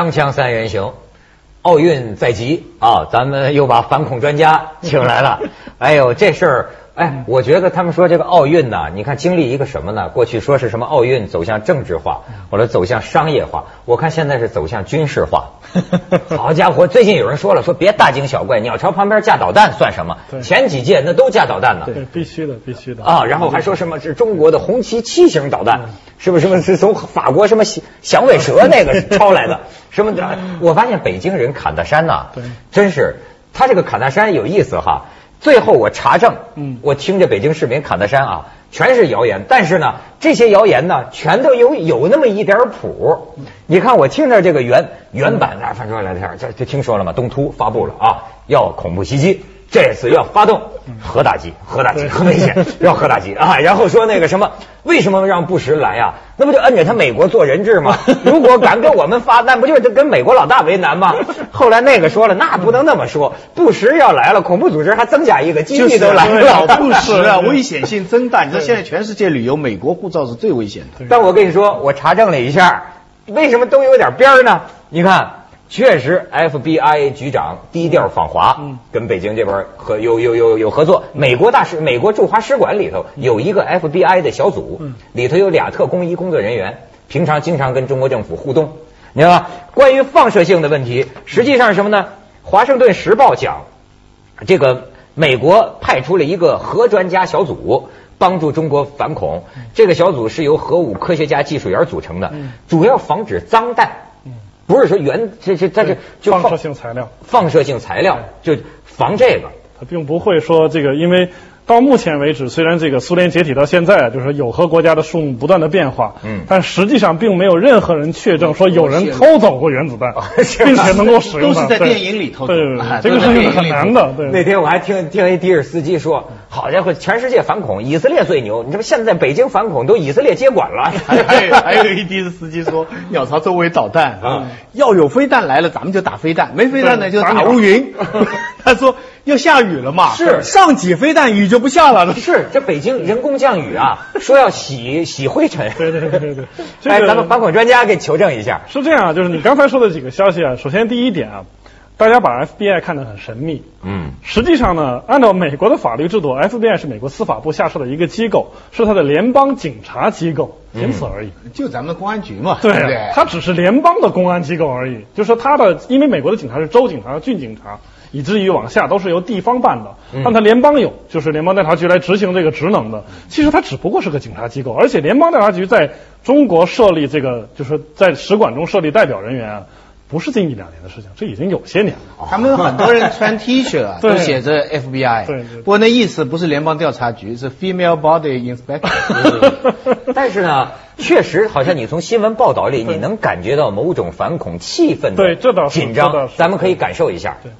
锵锵三人行，奥运在即啊！咱们又把反恐专家请来了。哎呦，这事儿，哎，我觉得他们说这个奥运呢，你看经历一个什么呢？过去说是什么奥运走向政治化，或者走向商业化，我看现在是走向军事化。好家伙，最近有人说了，说别大惊小怪，鸟巢旁边架导弹算什么？前几届那都架导弹呢。对，必须的，必须的啊，然后还说什么是中国的红旗七型导弹，是不是什么是从法国什么响响尾蛇那个 抄来的？什么的？我发现北京人侃大山呐，对真是他这个侃大山有意思哈。最后我查证，嗯我听着北京市民侃大山啊，全是谣言，但是呢，这些谣言呢，全都有有那么一点谱。你看我听着这个原原版的，翻出来的这这听说了吗？东突发布了啊，要恐怖袭击。这次要发动核打击，核打击对很危险，要核打击啊！然后说那个什么，为什么让布什来呀？那不就摁着他美国做人质吗？如果敢跟我们发，那不就是跟美国老大为难吗？后来那个说了，那不能那么说，布什要来了，恐怖组织还增加一个基地都来老了。布什啊，危险性增大。你知道现在全世界旅游，美国护照是最危险的。但我跟你说，我查证了一下，为什么都有点边儿呢？你看，确实 FBI 局长低调访华，嗯跟北京这边合有有有有合作。美国大使美国驻华使馆里头有一个 FBI 的小组，嗯里头有俩特工一工作人员，平常经常跟中国政府互动。你知道吧？关于放射性的问题，实际上是什么呢？华盛顿时报讲，这个美国派出了一个核专家小组，帮助中国反恐。这个小组是由核武科学家、技术员组成的嗯，主要防止脏弹，不是说原这这它这就放射性材料，放射性材料，就防这个。它并不会说这个，因为到目前为止，虽然这个苏联解体到现在啊，就是有核国家的数目不断的变化，嗯但实际上并没有任何人确证说有人偷走过原子弹，是并且能够使用它。都是在电影里偷走对对对哎，这个事情是很难的。对，那天我还听听一迪尔斯基说，好家伙，全世界反恐，以色列最牛。你这不现在北京反恐都以色列接管了。还有还有一的士司机说，鸟巢周围导弹啊，要有飞弹来了，咱们就打飞弹；没飞弹呢，就打乌云。他说要下雨了嘛，是上几飞弹，雨就不下了。是，这北京人工降雨啊，说要洗洗灰尘。对对对对对，这哎，咱们反恐专家给求证一下。是这样啊，就是你刚才说的几个消息啊，首先第一点啊，大家把 FBI 看得很神秘，嗯，实际上呢，按照美国的法律制度，FBI 是美国司法部下设的一个机构，是它的联邦警察机构，仅此而已。就咱们的公安局嘛，对？它只是联邦的公安机构而已，就是说它的，因为美国的警察是州警察、郡警察，以至于往下都是由地方办的，但它联邦有，就是联邦调查局来执行这个职能的。其实它只不过是个警察机构，而且联邦调查局在中国设立这个，就是在使馆中设立代表人员啊，不是近一两年的事情，这已经有些年了。他们很多人穿 T 恤啊，都写着 FBI。对对不过那意思不是联邦调查局，是 Female Body Inspector。但是呢，确实好像你从新闻报道里，你能感觉到某种反恐气氛的对这倒是紧张，咱们可以感受一下。对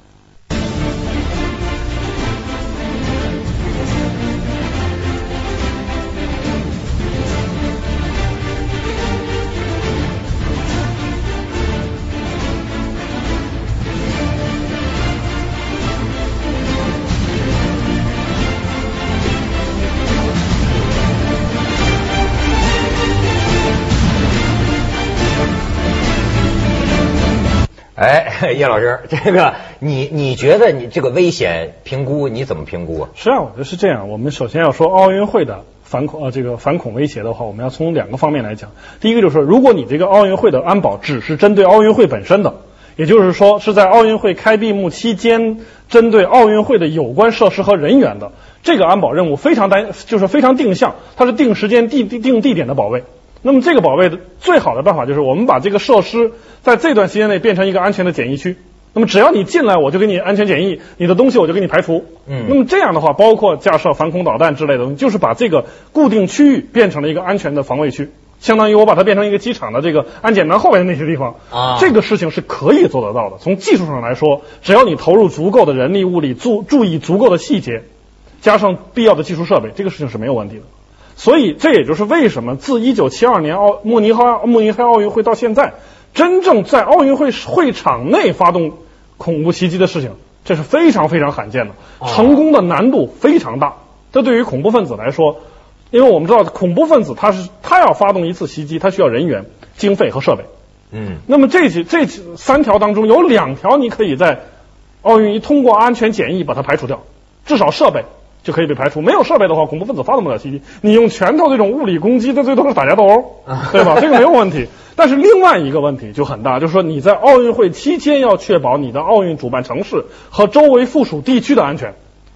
叶老师，这个你你觉得你这个危险评估你怎么评估啊？实际上，我觉得是这样。我们首先要说奥运会的反恐呃这个反恐威胁的话，我们要从两个方面来讲。第一个就是说，如果你这个奥运会的安保只是针对奥运会本身的，也就是说是在奥运会开闭幕期间针对奥运会的有关设施和人员的，这个安保任务非常单就是非常定向，它是定时间、定定定地点的保卫。那么这个保卫的最好的办法就是我们把这个设施在这段时间内变成一个安全的检疫区。那么只要你进来，我就给你安全检疫，你的东西我就给你排除。嗯那么这样的话，包括架设防空导弹之类的东西，就是把这个固定区域变成了一个安全的防卫区，相当于我把它变成一个机场的这个安检门后面的那些地方。啊这个事情是可以做得到的。从技术上来说，只要你投入足够的人力物力，注注意足够的细节，加上必要的技术设备，这个事情是没有问题的。所以这也就是为什么自一九七二年奥慕尼黑慕尼黑奥运会到现在，真正在奥运会会场内发动恐怖袭击的事情，这是非常非常罕见的，成功的难度非常大。这对于恐怖分子来说，因为我们知道恐怖分子他是他要发动一次袭击，他需要人员、经费和设备。嗯那么这几这几三条当中有两条你可以在奥运一通过安全检疫把它排除掉，至少设备就可以被排除。没有设备的话，恐怖分子发动不了袭击。你用拳头这种物理攻击，这最多是打架斗殴，对吧？这个没有问题。但是另外一个问题就很大，就是说你在奥运会期间要确保你的奥运主办城市和周围附属地区的安全，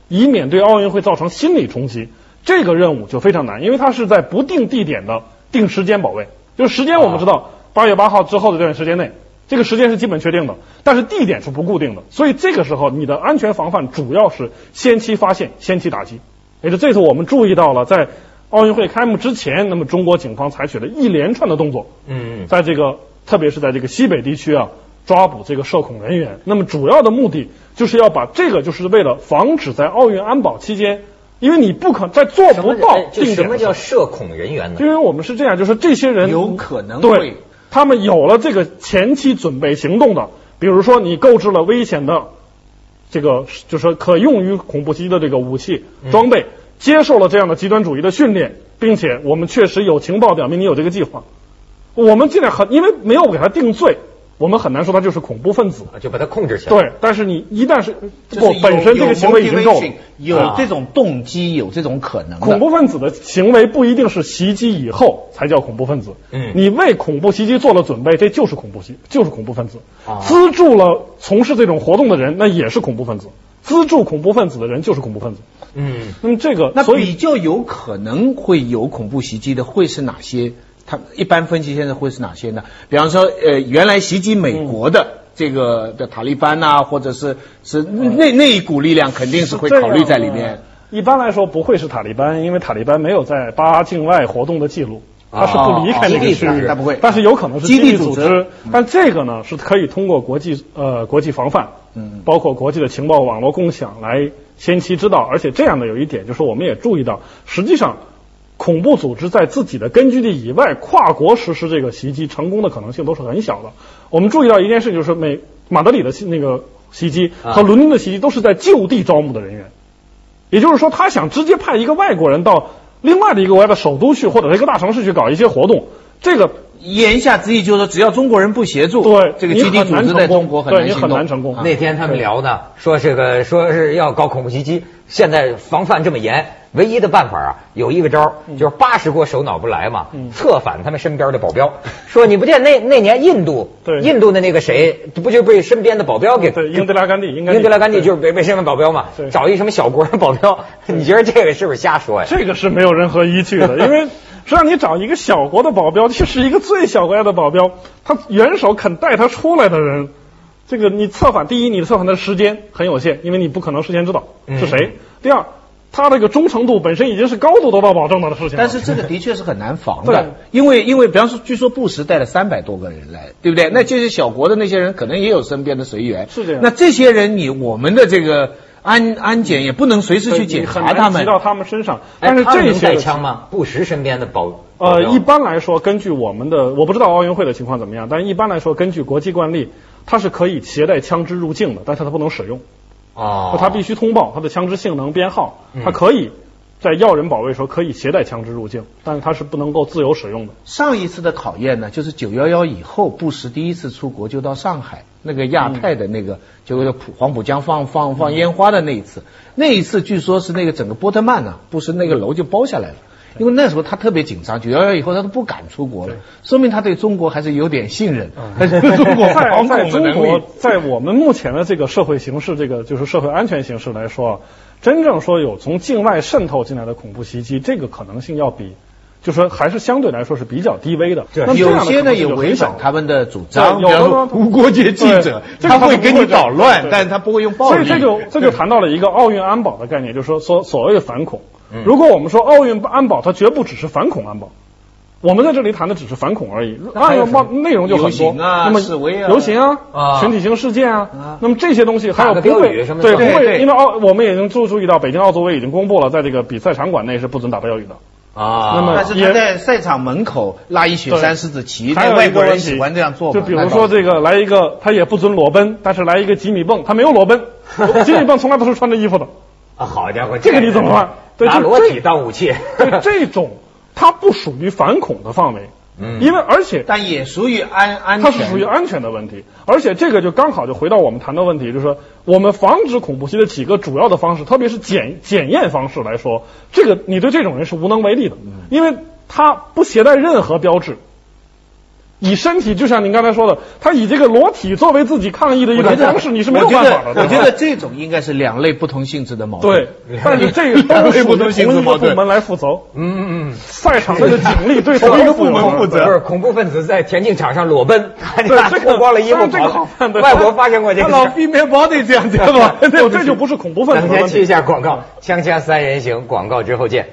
以免对奥运会造成心理冲击。这个任务就非常难，因为它是在不定地点的定时间保卫。就是时间我们知道，八月八号之后的这段时间内，这个时间是基本确定的，但是地点是不固定的。所以这个时候你的安全防范主要是先期发现、先期打击。也就这次我们注意到了，在奥运会开幕之前，那么中国警方采取了一连串的动作，嗯在这个特别是在这个西北地区啊，抓捕这个涉恐人员。那么主要的目的就是要把这个，就是为了防止在奥运安保期间，因为你不可在做不到哎这什么叫涉恐人员呢？因为我们是这样，就是这些人有可能对会，他们有了这个前期准备行动的，比如说你购置了危险的这个就是说可用于恐怖袭击的这个武器嗯。装备，接受了这样的极端主义的训练，并且我们确实有情报表明你有这个计划，我们尽量很因为没有给他定罪，我们很难说他就是恐怖分子。啊就把他控制起来。对，但是你一旦是不本身这个行为已经够了。有这种动机，有这种可能。恐怖分子的行为不一定是袭击以后才叫恐怖分子。嗯你为恐怖袭击做了准备，这就是恐怖袭，就是恐怖分子。啊资助了从事这种活动的人，那也是恐怖分子。资助恐怖分子的人就是恐怖分子。嗯那么这个，那所以比较有可能会有恐怖袭击的会是哪些？他一般分析现在会是哪些呢？比方说，呃，原来袭击美国的这个的塔利班呐、或者是是那那一股力量，肯定是会考虑在里面。。一般来说不会是塔利班，因为塔利班没有在巴境外活动的记录，他是不离开那个区域基地组织，他不会但是有可能是基地组织但这个呢是可以通过国际呃国际防范，嗯包括国际的情报网络共享来先期知道，而且这样的有一点就是我们也注意到，实际上恐怖组织在自己的根据地以外跨国实施这个袭击成功的可能性都是很小的。我们注意到一件事，就是美马德里的那个袭击啊和伦敦的袭击都是在就地招募的人员。也就是说，他想直接派一个外国人到另外的一个国家的首都去，或者是一个大城市去搞一些活动，这个言下之意就是说，只要中国人不协助，对这个基地组织在中国很难行动很难成功。啊。那天他们聊呢，说这个说是要搞恐怖袭击，现在防范这么严，唯一的办法啊，有一个招就是八十国首脑不来嘛，策反他们身边的保镖，说你不见那那年印度，对。印度的那个谁，不就被身边的保镖给对英德拉甘地，应该英德拉甘地就是被被身边保镖嘛对，找一什么小国的保镖，你觉得这个是不是瞎说呀？这个是没有任何依据的，因为实际上你找一个小国的保镖，去是一个最小国家的保镖，他元首肯带他出来的人，这个你策反，第一，你的策反的时间很有限，因为你不可能事先知道是谁；第二，他这个忠诚度本身已经是高度得到保证的事情。但是这个的确是很难防对。的，因为因为比方说，据说布什带了三百多个人来，对不对？那这些小国的那些人可能也有身边的随员，是这样。那这些人你我们的这个安安检也不能随时去检查他们。到他们身上，哎但是这些带枪吗？布什身边的保保呃，一般来说，根据我们的，我不知道奥运会的情况怎么样，但一般来说，根据国际惯例，它是可以携带枪支入境的，但是它不能使用，哦，它必须通报它的枪支性能编号嗯，它可以在要人保卫时候可以携带枪支入境，但是它是不能够自由使用的。上一次的考验呢，就是九幺幺以后，布什第一次出国就到上海那个亚太的那个，就普黄浦江放放放烟花的那一次，那一次据说是那个整个波特曼啊，布什那个楼就包下来了。因为那时候他特别紧张，九幺幺以后他都不敢出国了，说明他对中国还是有点信任，他对 中国，在我们目前的这个社会形势，这个就是社会安全形势来说，真正说有从境外渗透进来的恐怖袭击，这个可能性要比，就说还是相对来说是比较低微的。对那有些呢也违反他们的主张，对有无国界记者，他会给你捣乱，但是他不会用暴力。所以这就这就谈到了一个奥运安保的概念，就是说所所谓的反恐。嗯如果我们说奥运安保，它绝不只是反恐安保。我们在这里谈的只是反恐而已，内容就很多。那么示威啊。游行啊，啊。群体性事件啊啊，那么这些东西还有不会对不会，因为奥我们已经注注意到北京奥组委已经公布了，在这个比赛场馆内是不准打标语的。啊，那么但是他在赛场门口拉一雪山狮子旗，还有外国人喜欢这样做就比如说这个来一个，他也不准裸奔，但是来一个吉米蹦，他没有裸奔，吉米蹦从来都是穿着衣服的。啊，好家伙，这个你怎么办？拿裸体当武器，对这种，它不属于反恐的范围，嗯。因为而且但也属于安安全，它是属于安全的问题，而且这个就刚好就回到我们谈的问题，就是说我们防止恐怖袭击的几个主要的方式，特别是检检验方式来说，这个你对这种人是无能为力的，因为他不携带任何标志。以身体，就像您刚才说的，他以这个裸体作为自己抗议的一种方式，你是没有办法的。得我觉得这种应该是两类不同性质的矛盾。对，但是这个都属于同一个部门来负责。嗯嗯嗯赛场上的警力对同一个部门负责。不是恐怖分子在田径场上裸奔，对这个脱光了衣服这个好外国发现过这个他老。避免 body 这样子吧？对，这就不是恐怖分子咱们先去一。下广告，锵锵三人行，广告之后见。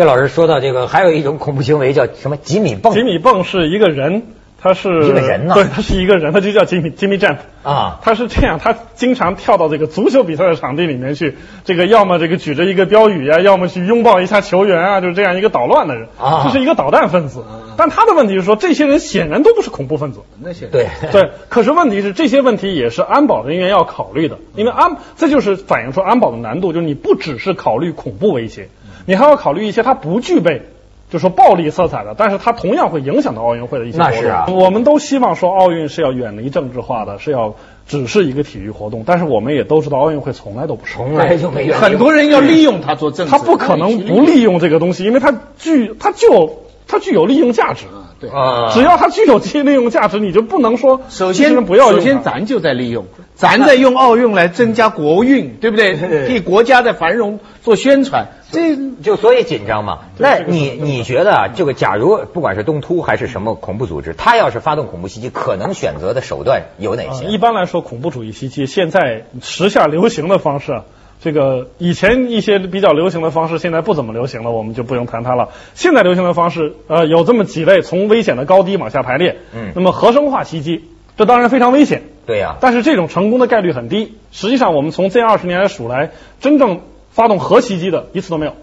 叶老师说到这个，还有一种恐怖行为叫什么吉米蹦吉米蹦是一个人，他是一个人呐对，他是一个人，他就叫吉米吉米 jump。啊，他是这样，他经常跳到这个足球比赛的场地里面去，这个要么这个举着一个标语啊，要么去拥抱一下球员啊，就是这样一个捣乱的人。啊这是一个捣蛋分子。但他的问题是说，这些人显然都不是恐怖分子。那些对对，可是问题是这些问题也是安保人员要考虑的，因为安这就是反映出安保的难度，就是你不只是考虑恐怖威胁，你还要考虑一些它不具备。就说暴力色彩的，但是它同样会影响到奥运会的一些活动。那是啊我们都希望说奥运是要远离政治化的，是要只是一个体育活动，但是我们也都知道奥运会从来都不是。从来就没有很多人要利用它做政治，他不可能不利用这个东西，因为它具它具有它具有利用价值。啊，对。啊，只要它具有这些利用价值，你就不能说首先，不要首先咱就在利用，咱在用奥运来增加国运，对不对？替国家的繁荣做宣传，这就所以紧张嘛。那你你觉得啊，这个假如不管是东突还是什么恐怖组织，他要是发动恐怖袭击，可能选择的手段有哪啊，些？一般来说，恐怖主义袭击现在时下流行的方式啊，这个以前一些比较流行的方式，现在不怎么流行了，我们就不用谈它了。现在流行的方式，呃，有这么几类，从危险的高低往下排列。嗯那么核生化袭击，这当然非常危险，对呀、但是这种成功的概率很低。实际上，我们从这二十年来数来，真正发动核袭击的一次都没有。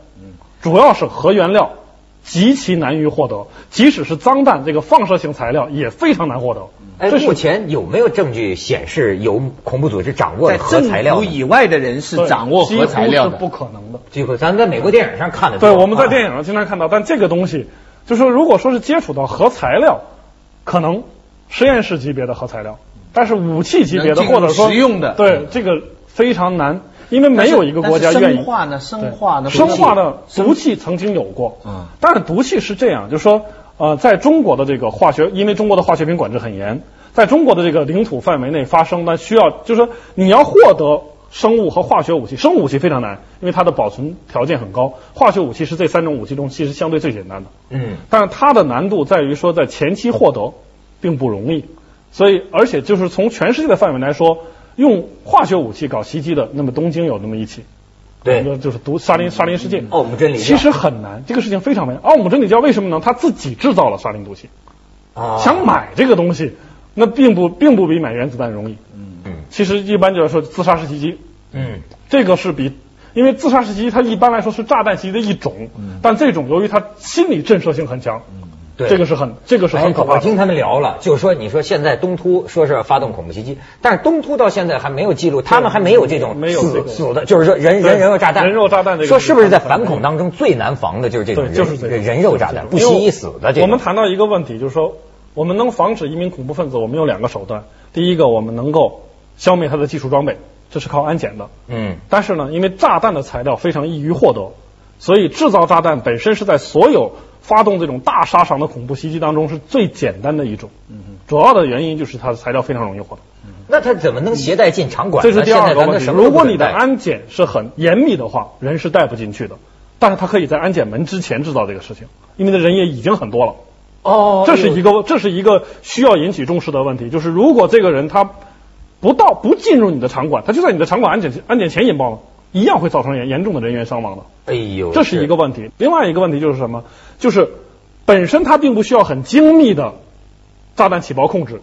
主要是核原料极其难于获得，即使是脏弹这个放射性材料也非常难获得。哎，这目前有没有证据显示有恐怖组织掌握在核材料呢？政府以外的人是掌握核材料的是不。可能的。这个咱在美国电影上看的。对，我们在电影影上经常看到，但这个东西，就说如果说是接触到核材料，可能实验室级别的核材料，但是武器级别的或者说实用的对这个非常难，因为没有一个国家愿意生化呢？生化呢？生化的毒气曾经有过，嗯但是毒气是这样，就是说，呃，在中国的这个化学，因为中国的化学品管制很严，在中国的这个领土范围内发生，呢需要就是说你要获得生物和化学武器，生物武器非常难，因为它的保存条件很高，化学武器是这三种武器中其实相对最简单的，嗯，但是它的难度在于说在前期获得并不容易，所以而且就是从全世界的范围来说，用化学武器搞袭击的，那么东京有那么一起。对那就是毒沙林沙林事件。奥姆真理教其实很难，这个事情非常难。奥姆真理教为什么呢？他自己制造了沙林毒气，啊，想买这个东西，那并不并不比买原子弹容易。嗯嗯其实一般就是说自杀式袭击，嗯这个是比。因为自杀式袭击，它一般来说是炸弹袭击的一种，但这种由于它心理震慑性很强，对，这个是很这个是很可怕我听他们聊了，就是说，你说现在东突说是发动恐怖袭击，但是东突到现在还没有记录，他们还没有这种死死的，就是说人人人肉炸弹，人肉炸弹这个说是不是在反恐当中最难防的就是这种，人就是这个人肉炸弹，不惜一死的这种。我们谈到一个问题，就是说，我们能防止一名恐怖分子，我们有两个手段。第一个，我们能够消灭他的技术装备，这是靠安检的。嗯。但是呢，因为炸弹的材料非常易于获得，所以制造炸弹本身是在所有发动这种大杀伤的恐怖袭击当中是最简单的一种。主要的原因就是它的材料非常容易获得。那它怎么能携带进场馆？这是第二个问题。如果你的安检是很严密的话，人是带不进去的。但是他可以在安检门之前制造这个事情，因为那人也已经很多了。哦，这是一个这是一个需要引起重视的问题，就是如果这个人他不到不进入你的场馆，他就在你的场馆安检安检前引爆了，一样会造成严严重的人员伤亡的。哎呦，这是一个问题。另外一个问题就是什么？就是本身它并不需要很精密的炸弹起爆控制，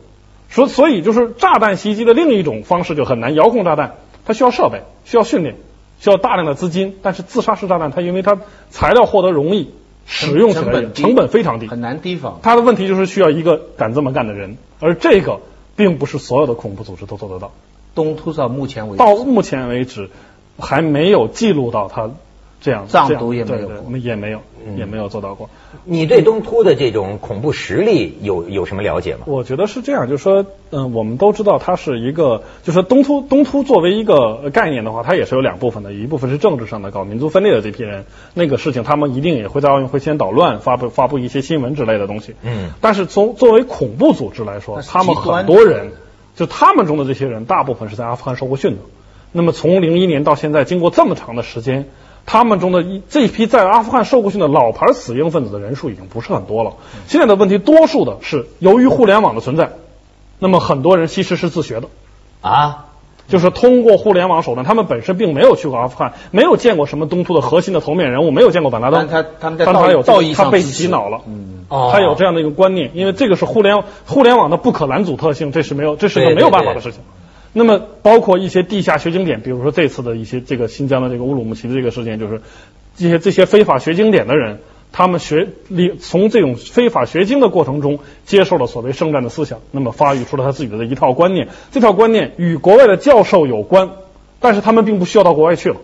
所所以就是炸弹袭击的另一种方式就很难。遥控炸弹它需要设备，需要训练，需要大量的资金。但是自杀式炸弹它因为它材料获得容易，使用起来也低成本非常低。很难提防。它的问题就是需要一个敢这么干的人，而这个并不是所有的恐怖组织都做得到。东突到目前为止，到目前为止，还没有记录到他这样藏独也没有我们也没有嗯也没有做到过。你对东突的这种恐怖实力有有什么了解吗？我觉得是这样，就是说，嗯、我们都知道它是一个，就是说东突东突作为一个呃概念的话，它也是有两部分的，一部分是政治上的搞民族分裂的这批人，那个事情他们一定也会在奥运会先捣乱，发布发布一些新闻之类的东西。嗯但是从作为恐怖组织来说，他们很多人，就他们中的这些人，大部分是在阿富汗受过训的。那么从零一年到现在，经过这么长的时间，他们中的一这一批在阿富汗受过训的老牌死硬分子的人数已经不是很多了。现在的问题，多数的是由于互联网的存在，那么很多人其实是自学的，啊，就是通过互联网手段，他们本身并没有去过阿富汗，没有见过什么东突的核心的头面人物，没有见过本拉登，但他他们在但道义上他被洗脑了。嗯，哦他有这样的一个观念，因为这个是互联互联网的不可拦阻特性，这是没有这是个没有办法的事情。那么包括一些地下学经典，比如说这次的一些这个新疆的这个乌鲁木齐的这个事件，就是这些这些非法学经典的人，他们学理从这种非法学经的过程中接受了所谓圣战的思想，那么发育出了他自己的一套观念，这套观念与国外的教授有关，但是他们并不需要到国外去了。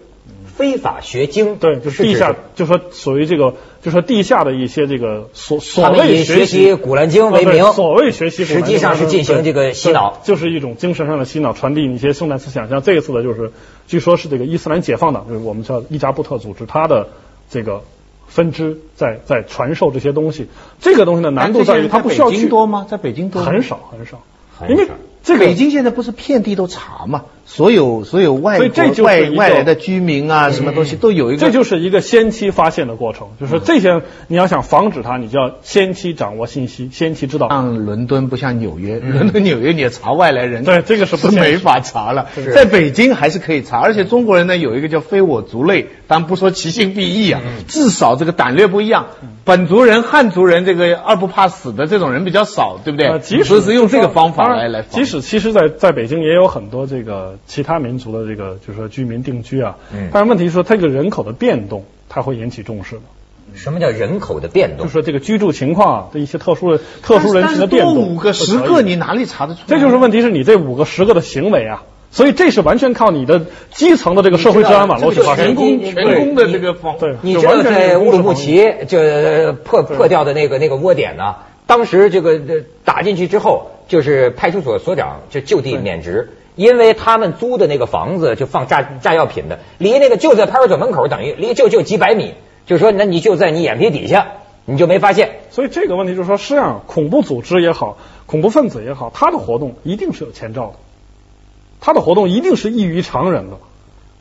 非法学经，对，就是地下指，就说所谓这个，就说地下的一些这个所所谓学习习《古兰经》为名，所谓学习古兰经，实际上是进行这个洗脑就是一种精神上的洗脑，传递一些圣战思想。像这一次的，就是据说是这个伊斯兰解放党，就是我们叫伊扎布特组织，它的这个分支在在传授这些东西。这个东西的难度在于它不需要北京去多吗？在北京多很少很少，很因为这个北京现在不是遍地都查嘛，所有所有外国外外来的居民啊，什么东西都有一个。这就是一个先期发现的过程，就是这些你要想防止它，你就要先期掌握信息，先期知道。像伦敦不像纽约，伦敦、纽约你也查外来人，对这个是不是没法查了。在北京还是可以查，而且中国人呢有一个叫非我族类，但不说其心必异啊，至少这个胆略不一样。本族人、汉族人这个二不怕死的这种人比较少，对不对？呃，即使是用这个方法来来。即使其实在，在北京也有很多这个其他民族的这个，就是说居民定居啊。嗯但是问题是说，这个人口的变动，它会引起重视的。什么叫人口的变动就是？说这个居住情况啊的一些特殊的特殊人群的变动，多五个、十个，你哪里查得出来？这就是问题，是你这五个、十个的行为啊。所以这是完全靠你的基层的这个社会治安网络去发生全的。攻全攻的这个方对，你知道就完全在乌鲁木齐就呃破破掉的那个那个窝点呢？当时这个呃打进去之后，就是派出所所长就就地免职，因为他们租的那个房子就放炸炸药品的，离那个就在派出所门口，等于离就就几百米，就是说那你就在你眼皮底下，你就没发现。所以这个问题就是说，实际上恐怖组织也好，恐怖分子也好，他的活动一定是有前兆的，他的活动一定是异于常人的。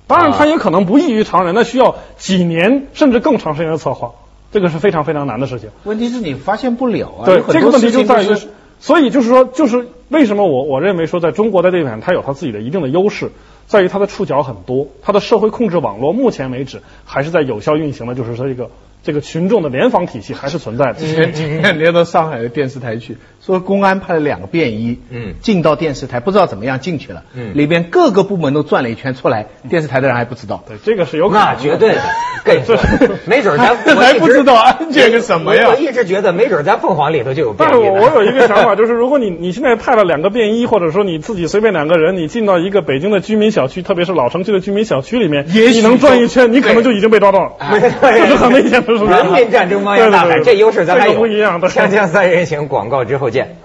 当然，啊他也可能不异于常人，那需要几年甚至更长时间的策划，这个是非常非常难的事情。问题是你发现不了啊。对这个问题就在于，所以就是说，就是为什么我我认为说，在中国在这一点它有它自己的一定的优势，在于它的触角很多，它的社会控制网络目前为止还是在有效运行的，就是说这个这个群众的联防体系还是存在的。前前两天到上海的电视台去，说公安派了两个便衣，嗯进到电视台，不知道怎么样进去了，嗯里边各个部门都转了一圈出来，电视台的人还不知道。对，这个是有可能。那绝对的，跟你说，没准咱我还不知道安检个什么呀我我一直觉得没准咱凤凰里头就有便但是我我有一个想法，就是如果你 你现在派了两个便衣，或者说你自己随便两个人，你进到一个北京的居民小区，特别是老城区的居民小区里面，也许你能转一圈，你可能就已经被抓到了，没 这是很危险的事情。人民战争汪洋大海，对对对这优势咱还有。这个不一样的。锵锵三人行，广告之后见。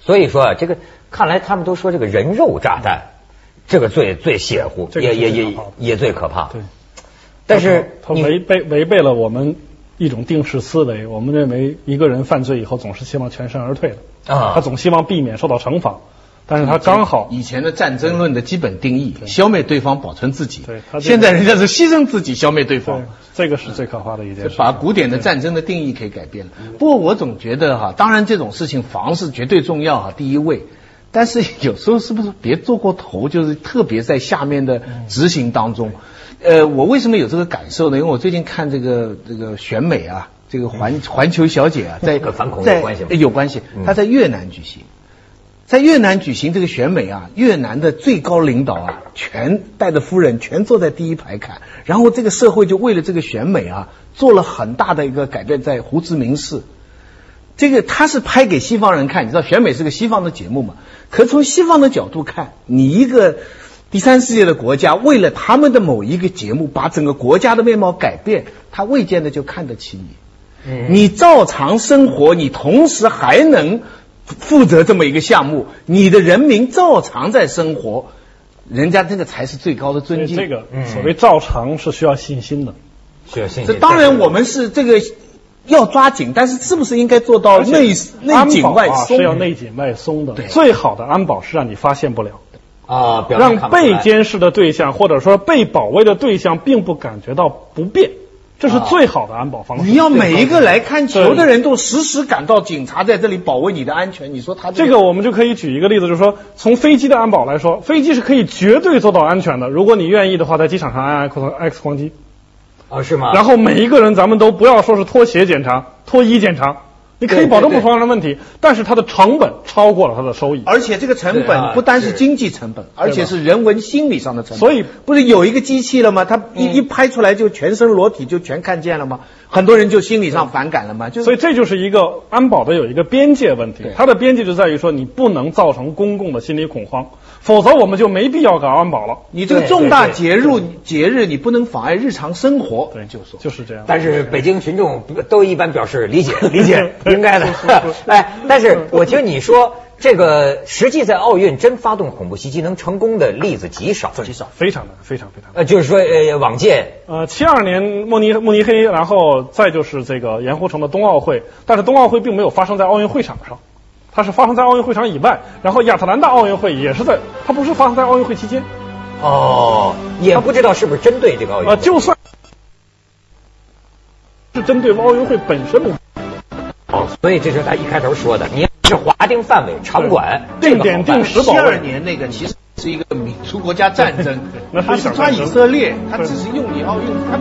所以说啊，这个看来他们都说这个人肉炸弹，这个最最邪乎，这个也也也也最可怕。对，但是他违背违背了我们一种定式思维，我们认为一个人犯罪以后总是希望全身而退的，啊他总希望避免受到惩罚，但是他刚好以前的战争论的基本定义，消灭对方，保存自己。对他这个现在人家是牺牲自己，消灭对对方。，这个是最可怕的一件事。把古典的战争的定义给改变了。不过我总觉得哈，当然这种事情防是绝对重要哈，第一位。但是 有时候是不是别做过头，就是特别在下面的执行当中。呃，我为什么有这个感受呢？因为我最近看这个这个选美啊，这个环环球小姐啊，在跟反恐有在关系吗呃有关系嗯，她在越南举行。在越南举行这个选美啊，越南的最高领导啊，全带着夫人全坐在第一排看，然后这个社会就为了这个选美啊，做了很大的一个改变，在胡志明市。这个他是拍给西方人看，你知道选美是个西方的节目嘛？可从西方的角度看，你一个第三世界的国家为了他们的某一个节目，把整个国家的面貌改变，他未见得就看得起你。嗯你照常生活，你同时还能负责这么一个项目，你的人民照常在生活，人家这个才是最高的尊敬。这个嗯所谓照常是需要信心的。需要信心。这当然我们是这个要抓紧，但是是不是应该做到内内紧外松？是要内紧外松的。最好的安保是让你发现不了，啊，让被监视的对象或者说被保卫的对象并不感觉到不便，这是啊最好的安保方式。你要每一个来看球的人都时时感到警察在这里保卫你的安全，你说他这个我们就可以举一个例子，就是说，从飞机的安保来说，飞机是可以绝对做到安全的。如果你愿意的话，在机场上按 X 光 X 光机，啊是吗？然后每一个人咱们都不要说是脱鞋检查、脱衣检查，你可以保证不发生问题，但是它的成本超过了它的收益。而且这个成本不单是经济成本，而且是人文心理上的成本。所以不是有一个机器了吗？它一、嗯一拍出来就全身裸体就全看见了吗？很多人就心理上反感了嘛。就是所以这就是一个安保的有一个边界问题对，它的边界就在于说你不能造成公共的心理恐慌，否则我们就没必要搞安保了。你这个重大节日节日，你不能妨碍日常生活。对，就说就是这样。但是北京群众都一般表示理解，理解应该的。哎，但是我听你说，这个实际在奥运真发动恐怖袭击能成功的例子极少，极少。非常的，非常非常。呃，就是说，呃，往届呃，七二年慕尼慕尼黑，然后再就是这个盐湖城的冬奥会，但是冬奥会并没有发生在奥运会场上，它是发生在奥运会场以外。然后亚特兰大奥运会也是在，它不是发生在奥运会期间。哦，也不知道是不是针对这个奥运呃，。就算是针对奥运会本身的哦，所以这是他一开头说的，你是划定范围、场馆，定点定时保七二。年那个其实是一个民族国家战争 他是抓以色列，他对只是用你奥运，他